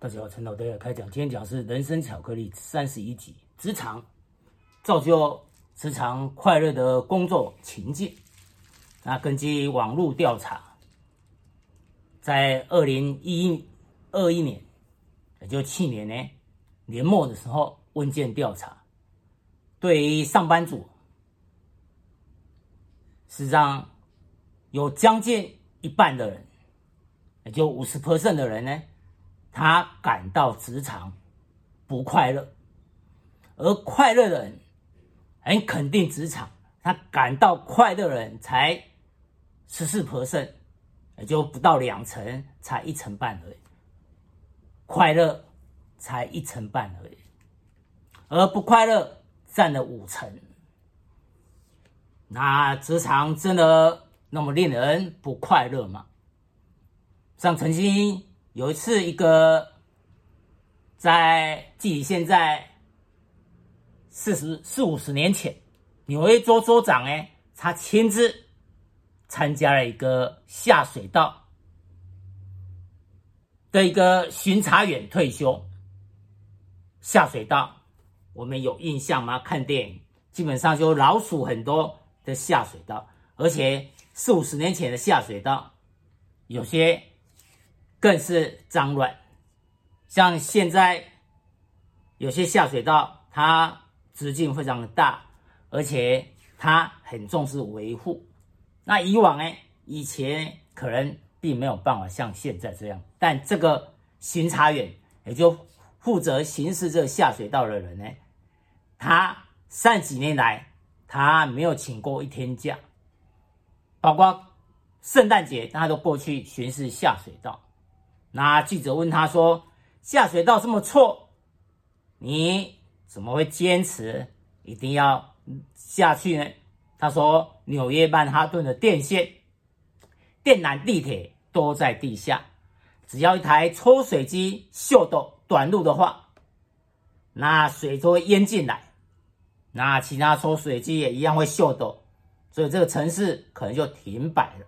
大家好，陈老爹开讲。今天讲是人生巧克力三十一集，职场造就职场快乐的工作情境。那根据网络调查，在二零一二一年，也就去年呢年末的时候，问卷调查，对于上班族，实际上有将近一半的人，也就五十 percent 的人呢。他感到职场不快乐，而快乐的人很肯定职场。他感到快乐的人才十四 percent，也就不到两成，才一成半而已。快乐才一成半而已，而不快乐占了五成。那职场真的那么令人不快乐吗？像曾经。有一次，一个在距离现在四十四五十年前，纽约州州长呢，他亲自参加了一个下水道的一个巡查员退休。下水道，我们有印象吗？看电影基本上就老鼠很多的下水道，而且四五十年前的下水道有些。更是脏乱，像现在有些下水道，它直径非常的大，而且它很重视维护。那以往呢，以前可能并没有办法像现在这样，但这个巡查员也就负责巡视这下水道的人呢，他上几年来他没有请过一天假，包括圣诞节他都过去巡视下水道。那记者问他说：“下水道这么臭，你怎么会坚持一定要下去呢？”他说：“纽约曼哈顿的电线、电缆、地铁都在地下，只要一台抽水机秀逗短路的话，那水就会淹进来，那其他抽水机也一样会秀逗，所以这个城市可能就停摆了。”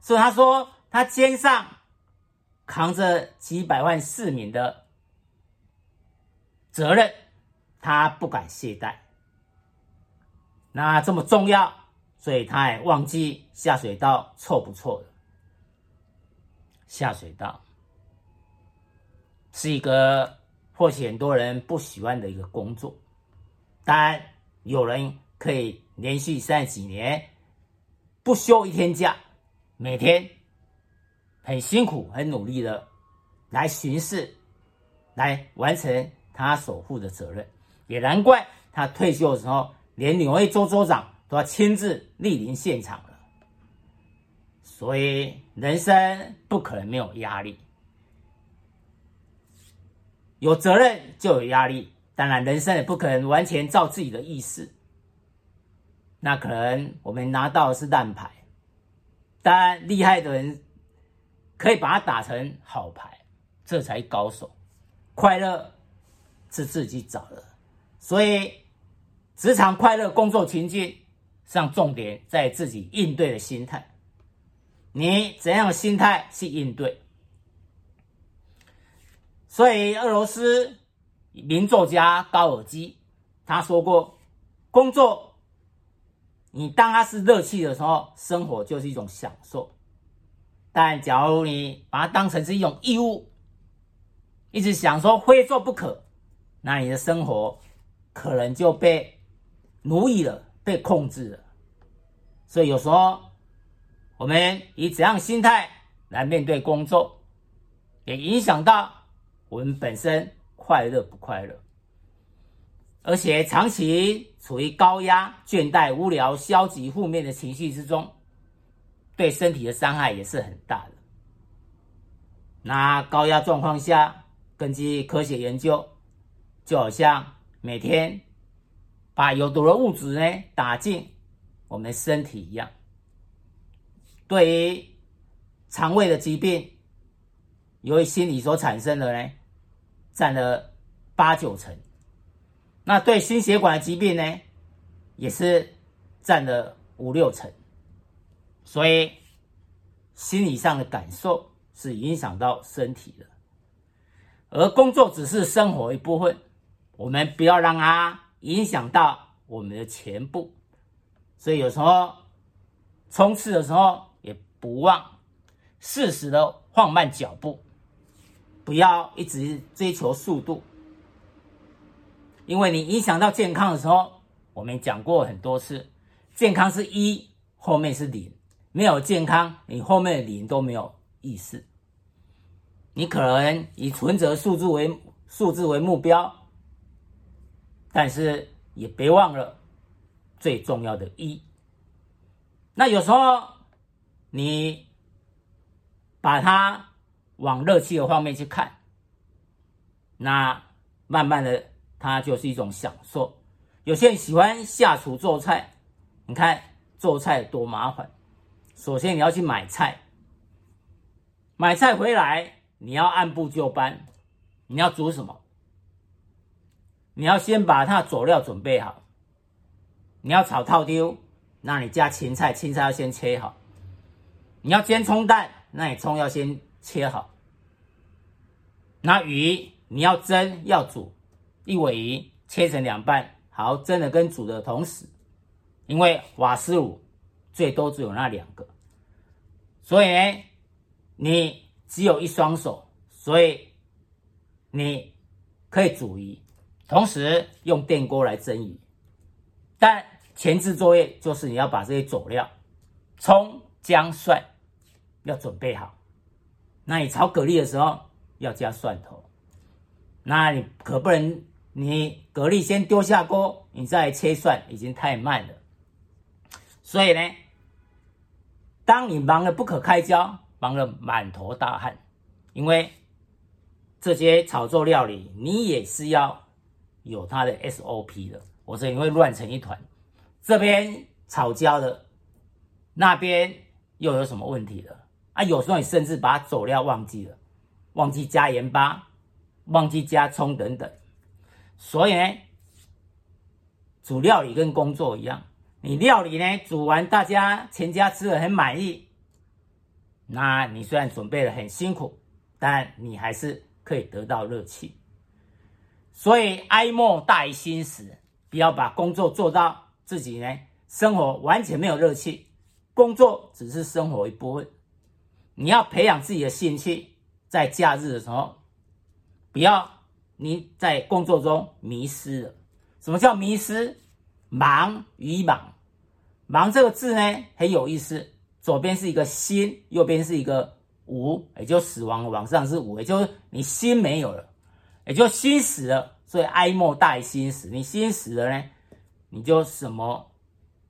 所以他说他肩上。扛着几百万市民的责任，他不敢懈怠。那这么重要，所以他也忘记下水道臭不臭了。下水道是一个或许很多人不喜欢的一个工作，但有人可以连续三十几年不休一天假，每天。很辛苦、很努力的来巡视，来完成他守护的责任，也难怪他退休的时候，连纽约州州长都要亲自莅临现场了。所以，人生不可能没有压力，有责任就有压力。当然，人生也不可能完全照自己的意思，那可能我们拿到的是烂牌，但厉害的人。可以把它打成好牌，这才高手。快乐是自己找的，所以职场快乐工作情境上，重点在自己应对的心态。你怎样心态去应对？所以，俄罗斯名作家高尔基他说过：“工作，你当它是乐趣的时候，生活就是一种享受。”但假如你把它当成是一种义务，一直想说非做不可，那你的生活可能就被奴役了，被控制了。所以有时候我们以怎样心态来面对工作，也影响到我们本身快乐不快乐。而且长期处于高压、倦怠、无聊、消极、负面的情绪之中。对身体的伤害也是很大的。那高压状况下，根据科学研究，就好像每天把有毒的物质呢打进我们身体一样。对于肠胃的疾病，由于心理所产生的呢，占了八九成。那对心血管的疾病呢，也是占了五六成。所以，心理上的感受是影响到身体的。而工作只是生活一部分，我们不要让它影响到我们的全部。所以有时候冲刺的时候，也不忘适时的放慢脚步，不要一直追求速度，因为你影响到健康的时候，我们讲过很多次，健康是一，后面是零，没有健康，你后面的零都没有意思。你可能以存折数字为数字为目标，但是也别忘了最重要的一。那有时候你把它往乐趣的方面去看，那慢慢的它就是一种享受。有些人喜欢下厨做菜，你看做菜多麻烦。首先你要去买菜，买菜回来。你要按部就班，你要煮什么？你要先把它佐料准备好。你要炒套丢，那你加芹菜，芹菜要先切好。你要煎葱蛋，那你葱要先切好。那鱼你要蒸要煮，一尾鱼切成两半，好蒸的跟煮的同时，因为瓦斯炉最多只有那两个，所以呢，你。只有一双手，所以你可以煮鱼，同时用电锅来蒸鱼。但前置作业就是你要把这些佐料，葱、姜、蒜要准备好。那你炒蛤蜊的时候要加蒜头，那你可不能你蛤蜊先丢下锅，你再切蒜，已经太慢了。所以呢，当你忙得不可开交。忙得满头大汗，因为这些炒作料理，你也是要有它的 SOP 的，否则你会乱成一团。这边炒焦了，那边又有什么问题了？啊，有时候你甚至把佐料忘记了，忘记加盐巴，忘记加葱等等。所以呢，煮料理跟工作一样，你料理呢煮完，大家全家吃的很满意。那你虽然准备的很辛苦，但你还是可以得到乐趣。所以哀莫大于心死，不要把工作做到自己呢生活完全没有乐趣。工作只是生活一部分，你要培养自己的兴趣，在假日的时候，不要你在工作中迷失了。什么叫迷失？忙与莽，忙这个字呢很有意思。左边是一个心，右边是一个无，也就死亡往上是无，也就是你心没有了，也就心死了。所以哀莫大于心死，你心死了呢，你就什么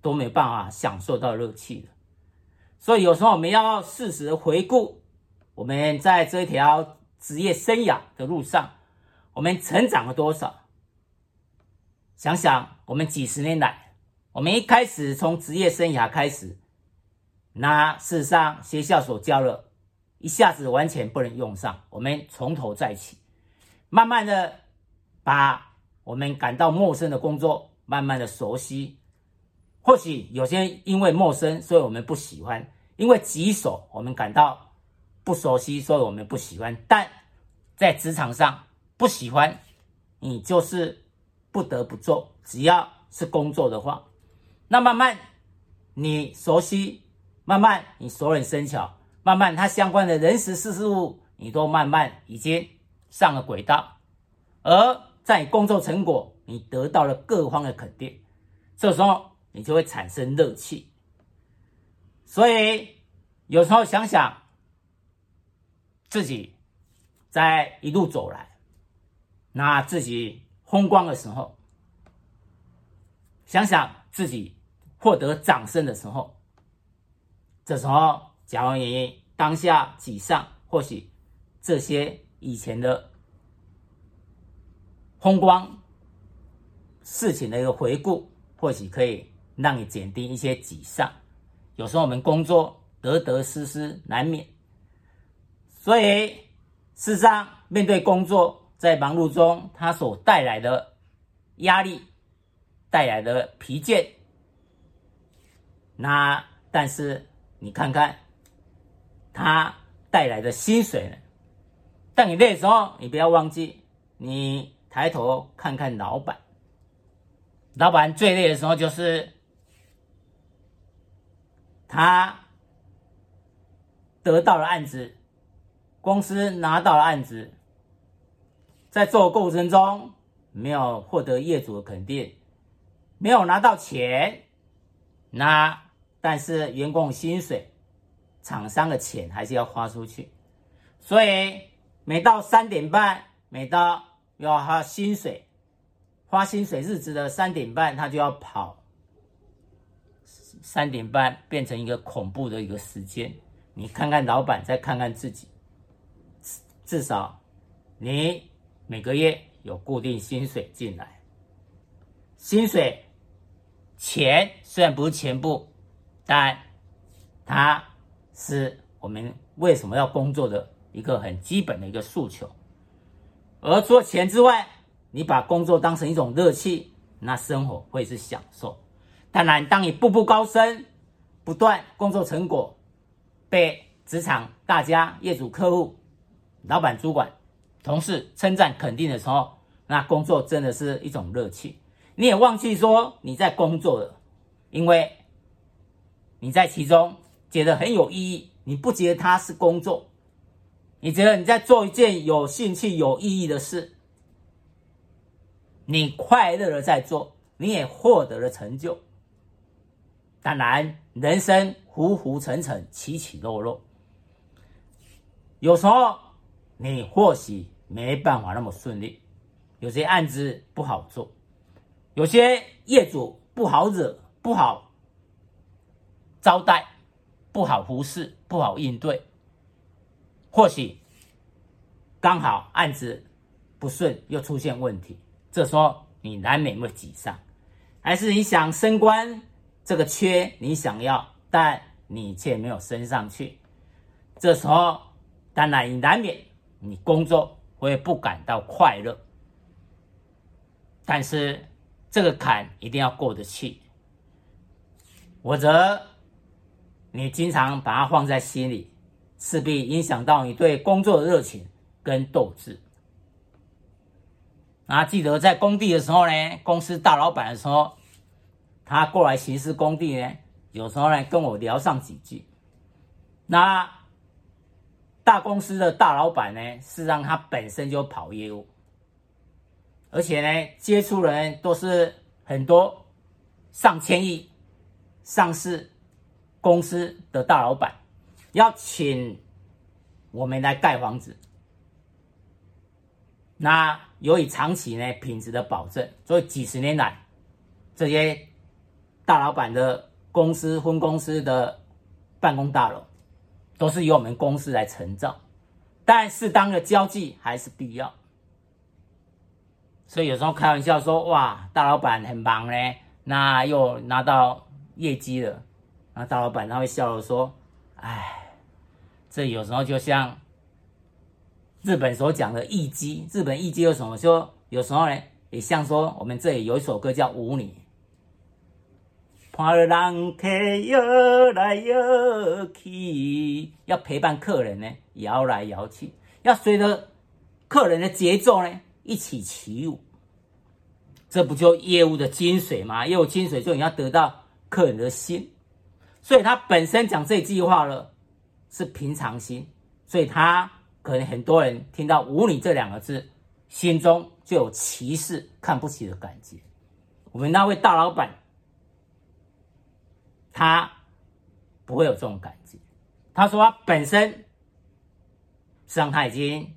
都没办法享受到乐趣了。所以有时候我们要适时的回顾，我们在这条职业生涯的路上，我们成长了多少？想想我们几十年来，我们一开始从职业生涯开始。那事实上，学校所教的，一下子完全不能用上。我们从头再起，慢慢的把我们感到陌生的工作，慢慢的熟悉。或许有些因为陌生，所以我们不喜欢；因为棘手，我们感到不熟悉，所以我们不喜欢。但在职场上，不喜欢你就是不得不做。只要是工作的话，那慢慢你熟悉。慢慢，你熟能生巧，慢慢，它相关的人事事事物，你都慢慢已经上了轨道，而在你工作成果，你得到了各方的肯定，这时候你就会产生热气。所以有时候想想自己在一路走来，那自己风光的时候，想想自己获得掌声的时候。这时候，假如你当下沮丧，或许这些以前的风光事情的一个回顾，或许可以让你减低一些沮丧。有时候我们工作得得失失难免，所以事实上面对工作在忙碌中，它所带来的压力、带来的疲倦，那但是。你看看，他带来的薪水呢？当你累的时候，你不要忘记，你抬头看看老板。老板最累的时候就是他得到了案子，公司拿到了案子，在做过程中没有获得业主的肯定，没有拿到钱，那但是员工薪水、厂商的钱还是要花出去，所以每到三点半，每到要花薪水。花薪水日子的三点半，他就要跑。三点半变成一个恐怖的一个时间。你看看老板，再看看自己，至少你每个月有固定薪水进来。薪水钱虽然不是全部，但它是我们为什么要工作的一个很基本的一个诉求。而除了钱之外，你把工作当成一种乐趣，那生活会是享受。当然，当你步步高升，不断工作成果被职场大家、业主、客户、老板、主管、同事称赞肯定的时候，那工作真的是一种乐趣。你也忘记说你在工作了，因为你在其中觉得很有意义。你不觉得它是工作，你觉得你在做一件有兴趣、有意义的事。你快乐的在做，你也获得了成就。当然，人生浮浮沉沉，起起落落，有时候你或许没办法那么顺利，有些案子不好做，有些业主不好惹，不好招待，不好服侍，不好应对。或许刚好案子不顺，又出现问题。这时候你难免会沮丧，还是你想升官，这个缺你想要，但你却没有升上去。这时候当然你难免你工作会不感到快乐，但是这个坎一定要过得去，否则你经常把它放在心里，势必影响到你对工作的热情跟斗志。啊，记得在工地的时候呢，公司大老板的时候，他过来巡视工地呢，有时候呢跟我聊上几句。那大公司的大老板呢，是让他本身就跑业务，而且呢接触人都是很多上千亿上市公司的大老板，要请我们来盖房子。那由于长期呢品质的保证，所以几十年来，这些大老板的公司分公司的办公大楼，都是由我们公司来承造，但适当的交际还是必要。所以有时候开玩笑说：“哇，大老板很忙呢，那又拿到业绩了。”那大老板他会笑着说：“哎，这有时候就像……”日本所讲的艺伎，日本艺伎有什么？说有时候呢，也像说我们这里有一首歌叫《舞女》，看人客摇来摇去，要陪伴客人呢，摇来摇去，要随着客人的节奏呢一起起舞。这不就业务的精髓吗？业务精髓就你要得到客人的心，所以他本身讲这句话了，是平常心，所以他。可能很多人听到“舞女”这两个字，心中就有歧视、看不起的感觉。我们那位大老板，他不会有这种感觉。他说他本身实际上他已经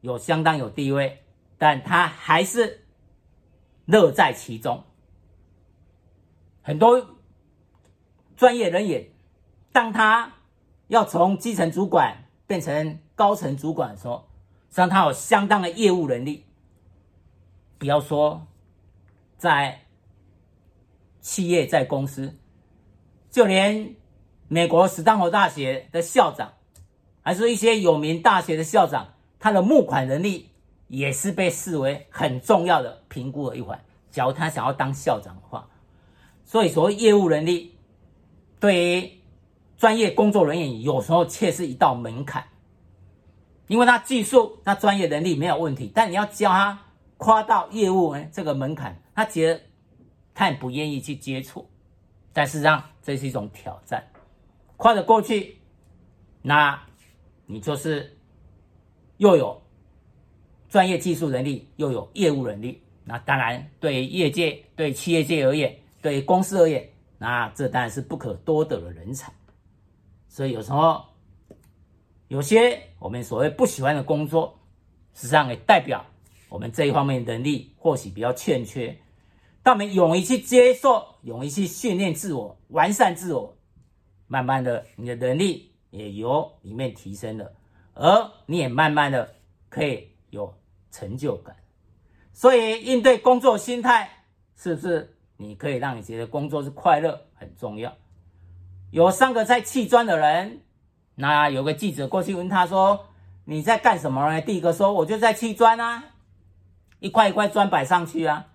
有相当有地位，但他还是乐在其中。很多专业人员，当他要从基层主管变成高层主管说，实际上他有相当的业务能力。不要说在企业，在公司，就连美国史丹佛大学的校长，还是一些有名大学的校长，他的募款能力也是被视为很重要的评估的一环。假如他想要当校长的话，所以所谓业务能力对于专业工作人员有时候却是一道门槛。因为他技术、他专业能力没有问题，但你要教他跨到业务呢这个门槛，他觉得他也不愿意去接触。但事实上，这是一种挑战，跨得过去，那你就是又有专业技术能力，又有业务能力。那当然，对业界、对企业界而言，对公司而言，那这当然是不可多得的人才。所以有时候，有些我们所谓不喜欢的工作，实际上也代表我们这一方面能力或许比较欠缺。但我们勇于去接受，勇于去训练自我，完善自我，慢慢的，你的能力也由里面提升了，而你也慢慢的可以有成就感。所以，应对工作心态，是不是你可以让你觉得工作是快乐很重要？有三个在砌砖的人，那有个记者过去问他说：“你在干什么呢？”第一个说：“我就在砌砖啊，一块一块砖摆上去啊。”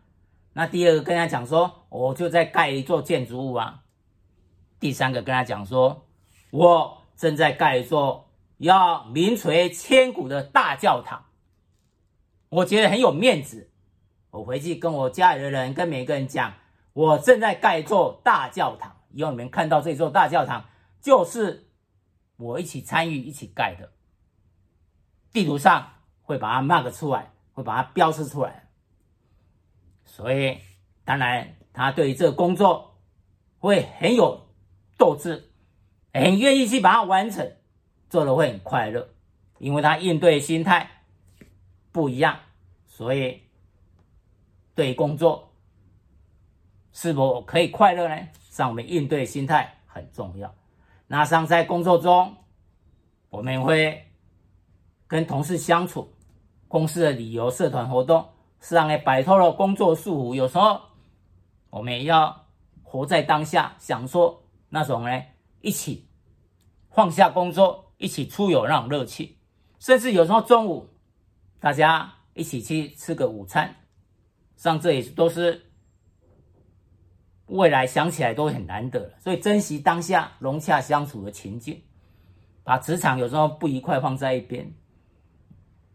那第二个跟他讲说，我就在盖一座建筑物啊。第三个跟他讲说，我正在盖一座要名垂千古的大教堂。我觉得很有面子，我回去跟我家里的人，跟每个人讲，我正在盖一座大教堂。以后你们看到这座大教堂，就是我一起参与、一起盖的。地图上会把它 mark 出来，会把它标示出来。所以，当然，他对于这个工作会很有斗志，很愿意去把它完成，做的会很快乐，因为他应对心态不一样，所以对工作是否可以快乐呢？像我们应对心态很重要。那像在工作中，我们会跟同事相处，公司的旅游、社团活动。是让你摆脱了工作束缚。有时候，我们也要活在当下，享受那种呢，一起放下工作，一起出游那种乐趣。甚至有时候中午，大家一起去吃个午餐，像这也都是未来想起来都很难得。所以珍惜当下融洽相处的情境，把职场有时候不愉快放在一边，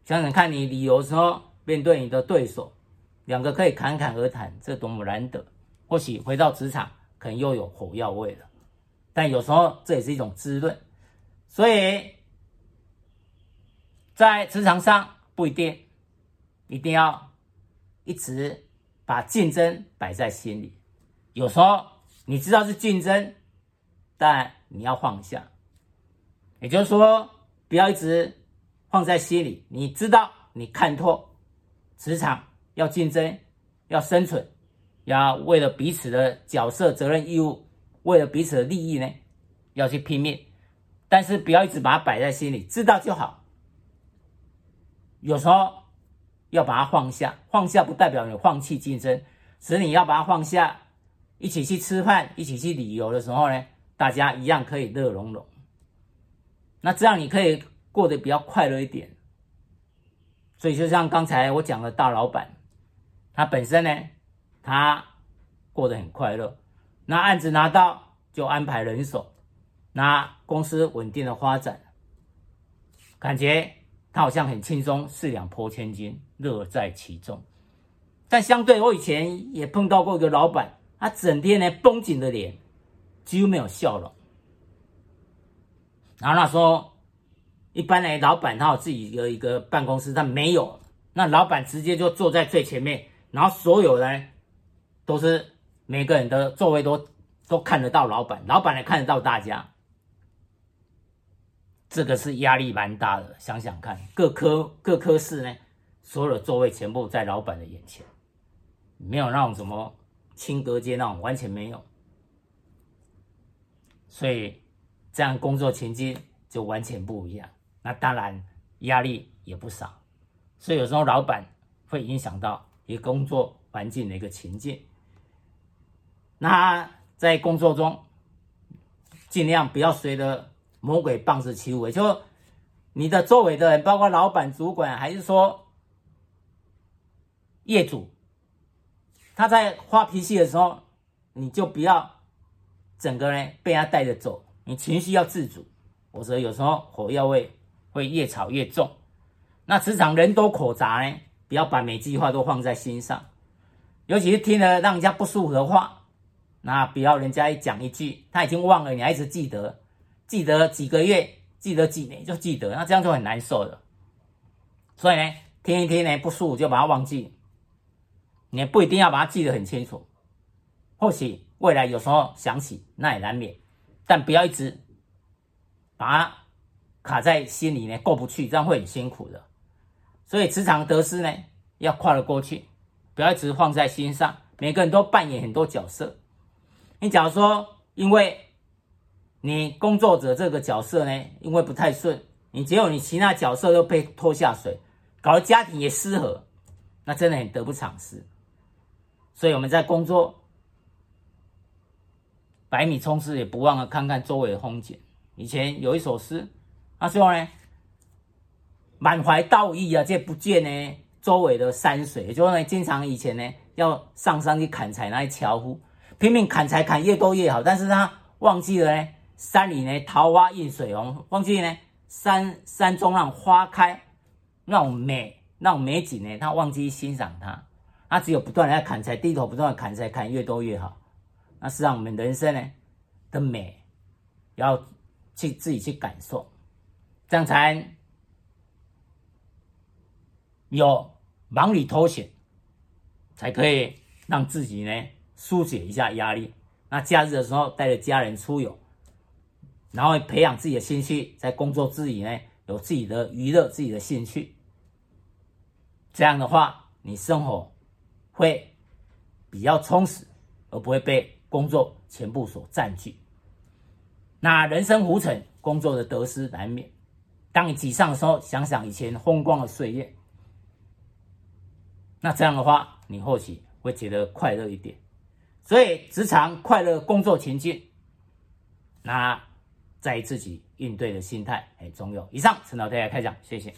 想想看你旅游时候。面对你的对手，两个可以侃侃而谈，这多么难得！或许回到职场，可能又有火药味了。但有时候这也是一种滋润。所以，在职场上不一定一定要一直把竞争摆在心里。有时候你知道是竞争，但你要放下。也就是说，不要一直放在心里。你知道，你看透。职场要竞争，要生存，要为了彼此的角色、责任、义务，为了彼此的利益呢，要去拼命。但是不要一直把它摆在心里，知道就好。有时候要把它放下，放下不代表你放弃竞争，只是你要把它放下。一起去吃饭，一起去旅游的时候呢，大家一样可以乐融融。那这样你可以过得比较快乐一点。所以，就像刚才我讲的大老板，他本身呢，他过得很快乐。那案子拿到就安排人手，那公司稳定的发展，感觉他好像很轻松，四两拨千斤，乐在其中。但相对我以前也碰到过一个老板，他整天呢绷紧的脸，几乎没有笑容。然后他说。一般呢，老板他有自己的一个办公室，他没有。那老板直接就坐在最前面，然后所有人都是每个人的座位都都看得到老板，老板也看得到大家。这个是压力蛮大的，想想看，各科各科室呢，所有的座位全部在老板的眼前，没有那种什么轻隔间那种，完全没有。所以这样工作情境就完全不一样。那当然压力也不少，所以有时候老板会影响到一个工作环境的一个情境。那在工作中尽量不要随着魔鬼棒子起舞，就你的周围的人，包括老板、主管，还是说业主，他在发脾气的时候，你就不要整个人被他带着走，你情绪要自主，否则有时候火药味。会越炒越重，那职场人多口杂呢，不要把每句话都放在心上，尤其是听了让人家不舒服的话，那不要人家一讲一句，他已经忘了，你还一直记得，记得几个月，记得几年就记得，那这样就很难受的。所以呢，听一听呢不舒服就把它忘记，你也不一定要把它记得很清楚，或许未来有时候想起那也难免，但不要一直把它卡在心里呢过不去，这样会很辛苦的。所以职场得失呢，要跨得过去，不要一直放在心上。每个人都扮演很多角色。你假如说，因为你工作者这个角色呢，因为不太顺，你结果你其他角色都被拖下水，搞得家庭也失和，那真的很得不偿失。所以我们在工作，百米冲刺也不忘了看看周围的风景。以前有一首诗，他说呢。满怀道义啊，这不见呢周围的山水，也就是呢，经常以前呢要上山去砍柴，那些樵夫拼命砍柴，砍越多越好。但是他忘记了呢，山里呢桃花映水红，忘记呢山山中让花开那种美，那种美景呢，他忘记欣赏它。他只有不断的在砍柴，低头不断的砍柴，砍越多越好。那是让我们人生呢的美，要去自己去感受，这样才。有忙里偷闲，才可以让自己呢疏解一下压力。那假日的时候带着家人出游，然后培养自己的兴趣，在工作之余呢有自己的娱乐、自己的兴趣。这样的话，你生活会比较充实，而不会被工作全部所占据。那人生浮沉，工作的得失难免。当你沮丧的时候，想想以前风光的岁月。那这样的话，你或许会觉得快乐一点。所以，职场快乐工作前进，那在自己应对的心态哎，总有。以上，陈老太太开讲，谢谢。